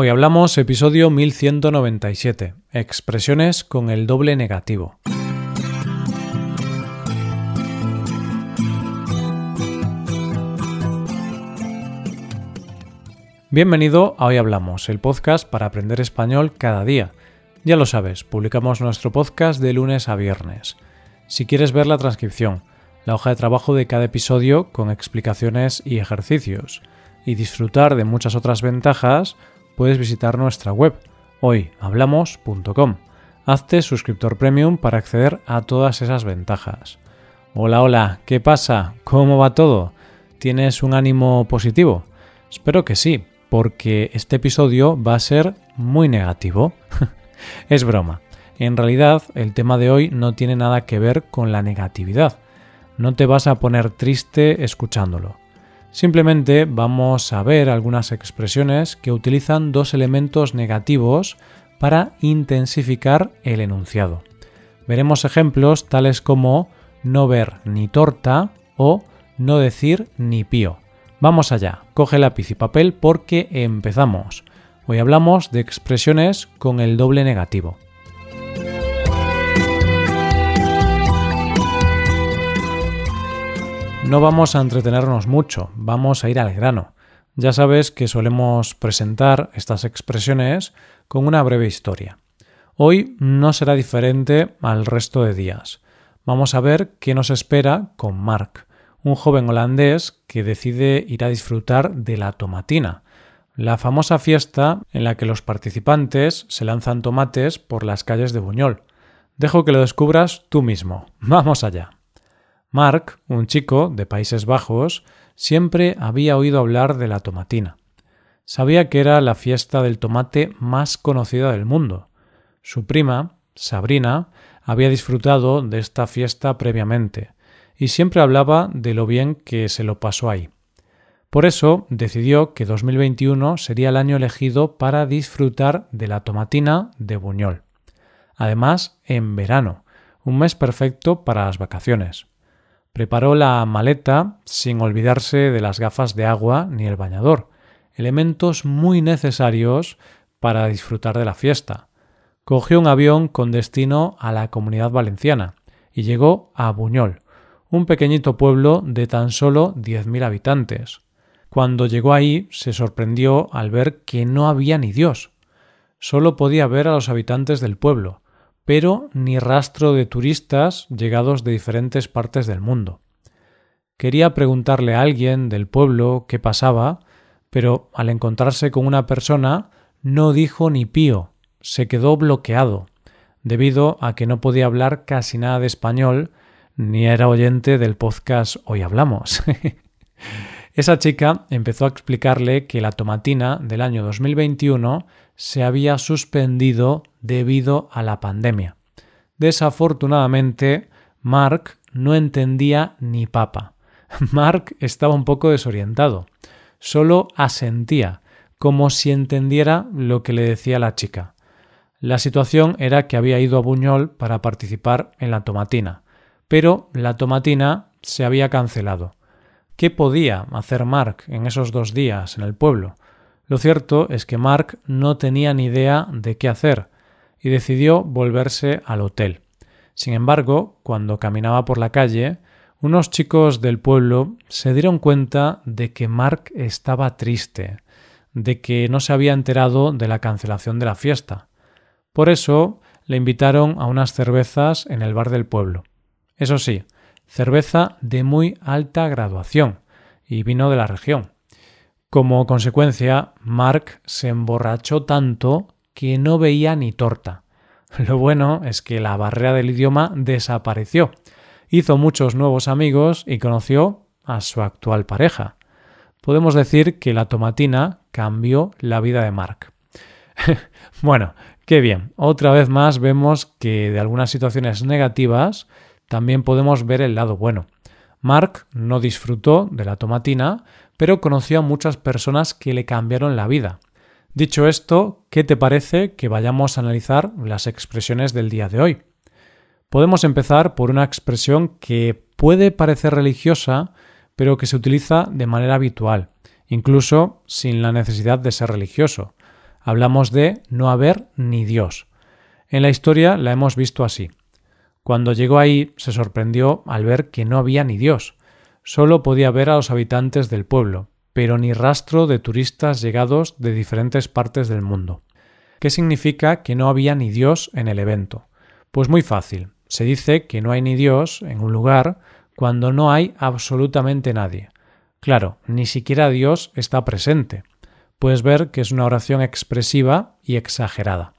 Hoy hablamos episodio 1197, expresiones con el doble negativo. Bienvenido a Hoy Hablamos, el podcast para aprender español cada día. Ya lo sabes, publicamos nuestro podcast de lunes a viernes. Si quieres ver la transcripción, la hoja de trabajo de cada episodio con explicaciones y ejercicios, y disfrutar de muchas otras ventajas, puedes visitar nuestra web hoyhablamos.com. Hazte suscriptor premium para acceder a todas esas ventajas. Hola, hola, ¿qué pasa? ¿Cómo va todo? ¿Tienes un ánimo positivo? Espero que sí, porque este episodio va a ser muy negativo. es broma. En realidad, el tema de hoy no tiene nada que ver con la negatividad. No te vas a poner triste escuchándolo. Simplemente vamos a ver algunas expresiones que utilizan dos elementos negativos para intensificar el enunciado. Veremos ejemplos tales como no ver ni torta o no decir ni pío. Vamos allá, coge lápiz y papel porque empezamos. Hoy hablamos de expresiones con el doble negativo. No vamos a entretenernos mucho, vamos a ir al grano. Ya sabes que solemos presentar estas expresiones con una breve historia. Hoy no será diferente al resto de días. Vamos a ver qué nos espera con Mark, un joven holandés que decide ir a disfrutar de la tomatina, la famosa fiesta en la que los participantes se lanzan tomates por las calles de Buñol. Dejo que lo descubras tú mismo. Vamos allá. Mark, un chico de Países Bajos, siempre había oído hablar de la tomatina. Sabía que era la fiesta del tomate más conocida del mundo. Su prima, Sabrina, había disfrutado de esta fiesta previamente, y siempre hablaba de lo bien que se lo pasó ahí. Por eso decidió que 2021 sería el año elegido para disfrutar de la tomatina de Buñol. Además, en verano, un mes perfecto para las vacaciones. Preparó la maleta sin olvidarse de las gafas de agua ni el bañador, elementos muy necesarios para disfrutar de la fiesta. Cogió un avión con destino a la comunidad valenciana y llegó a Buñol, un pequeñito pueblo de tan solo 10.000 habitantes. Cuando llegó ahí se sorprendió al ver que no había ni Dios. Solo podía ver a los habitantes del pueblo, pero ni rastro de turistas llegados de diferentes partes del mundo. Quería preguntarle a alguien del pueblo qué pasaba, pero al encontrarse con una persona no dijo ni pío, se quedó bloqueado, debido a que no podía hablar casi nada de español, ni era oyente del podcast Hoy Hablamos. Esa chica empezó a explicarle que la tomatina del año 2021 se había suspendido debido a la pandemia. Desafortunadamente, Mark no entendía ni papa. Mark estaba un poco desorientado. Solo asentía, como si entendiera lo que le decía la chica. La situación era que había ido a Buñol para participar en la tomatina, pero la tomatina se había cancelado. ¿Qué podía hacer Mark en esos dos días en el pueblo? Lo cierto es que Mark no tenía ni idea de qué hacer y decidió volverse al hotel. Sin embargo, cuando caminaba por la calle, unos chicos del pueblo se dieron cuenta de que Mark estaba triste, de que no se había enterado de la cancelación de la fiesta. Por eso le invitaron a unas cervezas en el bar del pueblo. Eso sí, cerveza de muy alta graduación y vino de la región. Como consecuencia, Mark se emborrachó tanto que no veía ni torta. Lo bueno es que la barrera del idioma desapareció. Hizo muchos nuevos amigos y conoció a su actual pareja. Podemos decir que la tomatina cambió la vida de Mark. bueno, qué bien. Otra vez más vemos que de algunas situaciones negativas también podemos ver el lado bueno. Mark no disfrutó de la tomatina, pero conoció a muchas personas que le cambiaron la vida. Dicho esto, ¿qué te parece que vayamos a analizar las expresiones del día de hoy? Podemos empezar por una expresión que puede parecer religiosa, pero que se utiliza de manera habitual, incluso sin la necesidad de ser religioso. Hablamos de no haber ni Dios. En la historia la hemos visto así. Cuando llegó ahí se sorprendió al ver que no había ni Dios. Solo podía ver a los habitantes del pueblo, pero ni rastro de turistas llegados de diferentes partes del mundo. ¿Qué significa que no había ni Dios en el evento? Pues muy fácil. Se dice que no hay ni Dios en un lugar cuando no hay absolutamente nadie. Claro, ni siquiera Dios está presente. Puedes ver que es una oración expresiva y exagerada.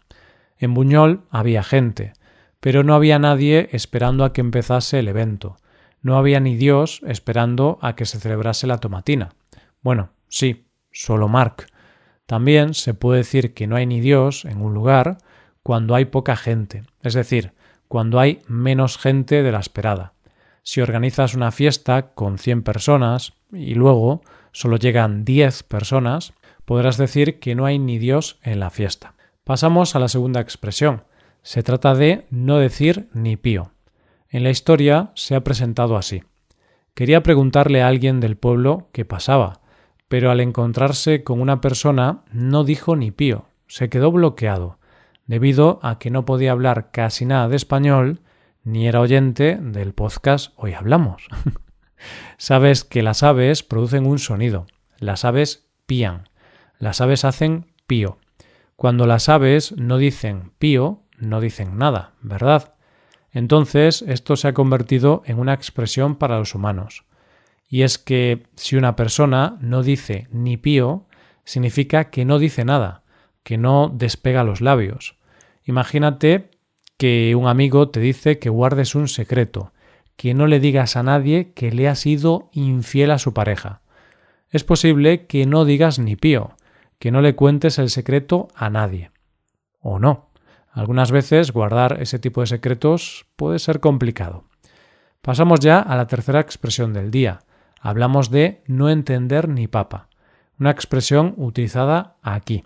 En Buñol había gente, pero no había nadie esperando a que empezase el evento. No había ni Dios esperando a que se celebrase la tomatina. Bueno, sí, solo Mark. También se puede decir que no hay ni Dios en un lugar cuando hay poca gente, es decir, cuando hay menos gente de la esperada. Si organizas una fiesta con 100 personas y luego solo llegan 10 personas, podrás decir que no hay ni Dios en la fiesta. Pasamos a la segunda expresión. Se trata de no decir ni pío. En la historia se ha presentado así. Quería preguntarle a alguien del pueblo qué pasaba, pero al encontrarse con una persona no dijo ni pío, se quedó bloqueado, debido a que no podía hablar casi nada de español ni era oyente del podcast Hoy Hablamos. Sabes que las aves producen un sonido, las aves pían, las aves hacen pío. Cuando las aves no dicen pío, no dicen nada, ¿verdad? Entonces esto se ha convertido en una expresión para los humanos. Y es que si una persona no dice ni pío, significa que no dice nada, que no despega los labios. Imagínate que un amigo te dice que guardes un secreto, que no le digas a nadie que le has sido infiel a su pareja. Es posible que no digas ni pío, que no le cuentes el secreto a nadie. O no. Algunas veces guardar ese tipo de secretos puede ser complicado. Pasamos ya a la tercera expresión del día. Hablamos de no entender ni papa, una expresión utilizada aquí.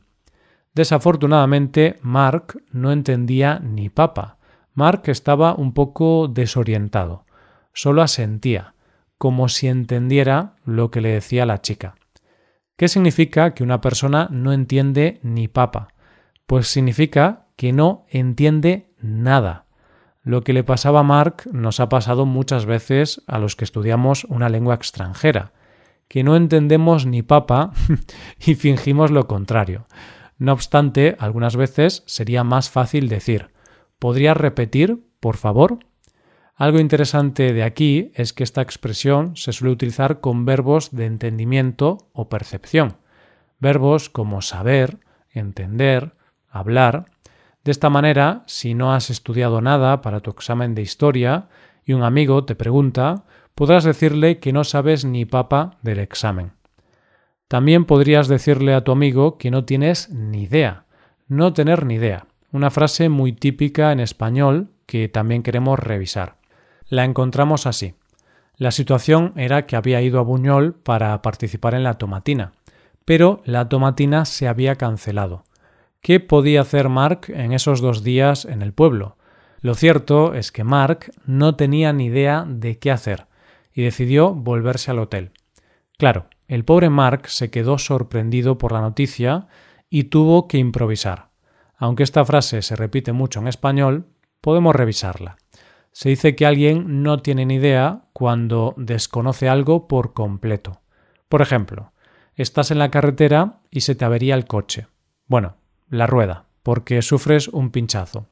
Desafortunadamente, Mark no entendía ni papa. Mark estaba un poco desorientado. Solo asentía, como si entendiera lo que le decía la chica. ¿Qué significa que una persona no entiende ni papa? Pues significa que no entiende nada. Lo que le pasaba a Mark nos ha pasado muchas veces a los que estudiamos una lengua extranjera, que no entendemos ni papa y fingimos lo contrario. No obstante, algunas veces sería más fácil decir ¿Podrías repetir, por favor? Algo interesante de aquí es que esta expresión se suele utilizar con verbos de entendimiento o percepción. Verbos como saber, entender, hablar, de esta manera, si no has estudiado nada para tu examen de historia y un amigo te pregunta, podrás decirle que no sabes ni papa del examen. También podrías decirle a tu amigo que no tienes ni idea. No tener ni idea. Una frase muy típica en español que también queremos revisar. La encontramos así. La situación era que había ido a Buñol para participar en la tomatina, pero la tomatina se había cancelado. ¿Qué podía hacer Mark en esos dos días en el pueblo? Lo cierto es que Mark no tenía ni idea de qué hacer y decidió volverse al hotel. Claro, el pobre Mark se quedó sorprendido por la noticia y tuvo que improvisar. Aunque esta frase se repite mucho en español, podemos revisarla. Se dice que alguien no tiene ni idea cuando desconoce algo por completo. Por ejemplo, estás en la carretera y se te avería el coche. Bueno, la rueda, porque sufres un pinchazo.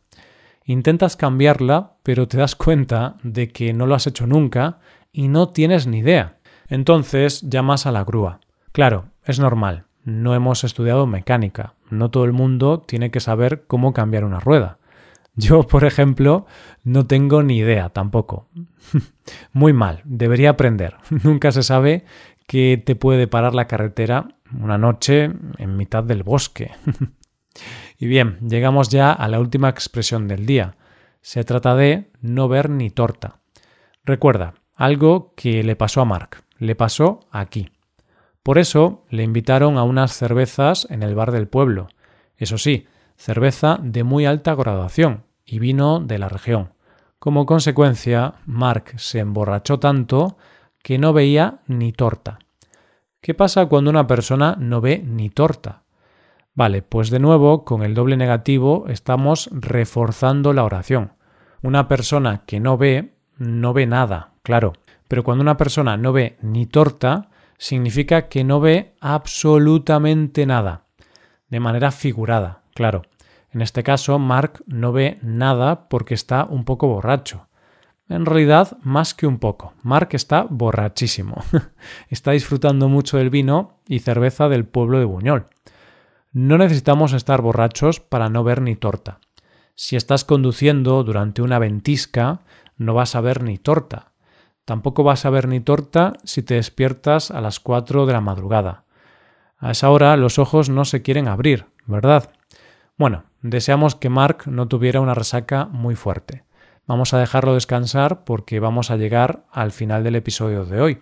Intentas cambiarla, pero te das cuenta de que no lo has hecho nunca y no tienes ni idea. Entonces llamas a la grúa. Claro, es normal. No hemos estudiado mecánica. No todo el mundo tiene que saber cómo cambiar una rueda. Yo, por ejemplo, no tengo ni idea tampoco. Muy mal, debería aprender. Nunca se sabe que te puede parar la carretera una noche en mitad del bosque. Y bien, llegamos ya a la última expresión del día. Se trata de no ver ni torta. Recuerda, algo que le pasó a Mark, le pasó aquí. Por eso le invitaron a unas cervezas en el bar del pueblo. Eso sí, cerveza de muy alta graduación y vino de la región. Como consecuencia, Mark se emborrachó tanto que no veía ni torta. ¿Qué pasa cuando una persona no ve ni torta? Vale, pues de nuevo, con el doble negativo estamos reforzando la oración. Una persona que no ve, no ve nada, claro. Pero cuando una persona no ve ni torta, significa que no ve absolutamente nada. De manera figurada, claro. En este caso, Mark no ve nada porque está un poco borracho. En realidad, más que un poco. Mark está borrachísimo. está disfrutando mucho del vino y cerveza del pueblo de Buñol. No necesitamos estar borrachos para no ver ni torta. Si estás conduciendo durante una ventisca, no vas a ver ni torta. Tampoco vas a ver ni torta si te despiertas a las 4 de la madrugada. A esa hora los ojos no se quieren abrir, ¿verdad? Bueno, deseamos que Mark no tuviera una resaca muy fuerte. Vamos a dejarlo descansar porque vamos a llegar al final del episodio de hoy.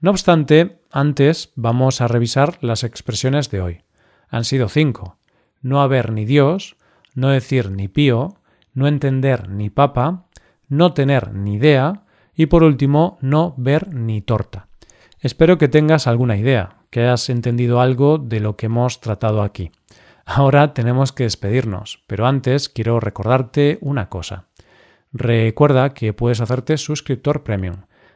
No obstante, antes vamos a revisar las expresiones de hoy han sido cinco. No haber ni Dios, no decir ni pío, no entender ni papa, no tener ni idea y por último no ver ni torta. Espero que tengas alguna idea, que hayas entendido algo de lo que hemos tratado aquí. Ahora tenemos que despedirnos, pero antes quiero recordarte una cosa. Recuerda que puedes hacerte suscriptor premium.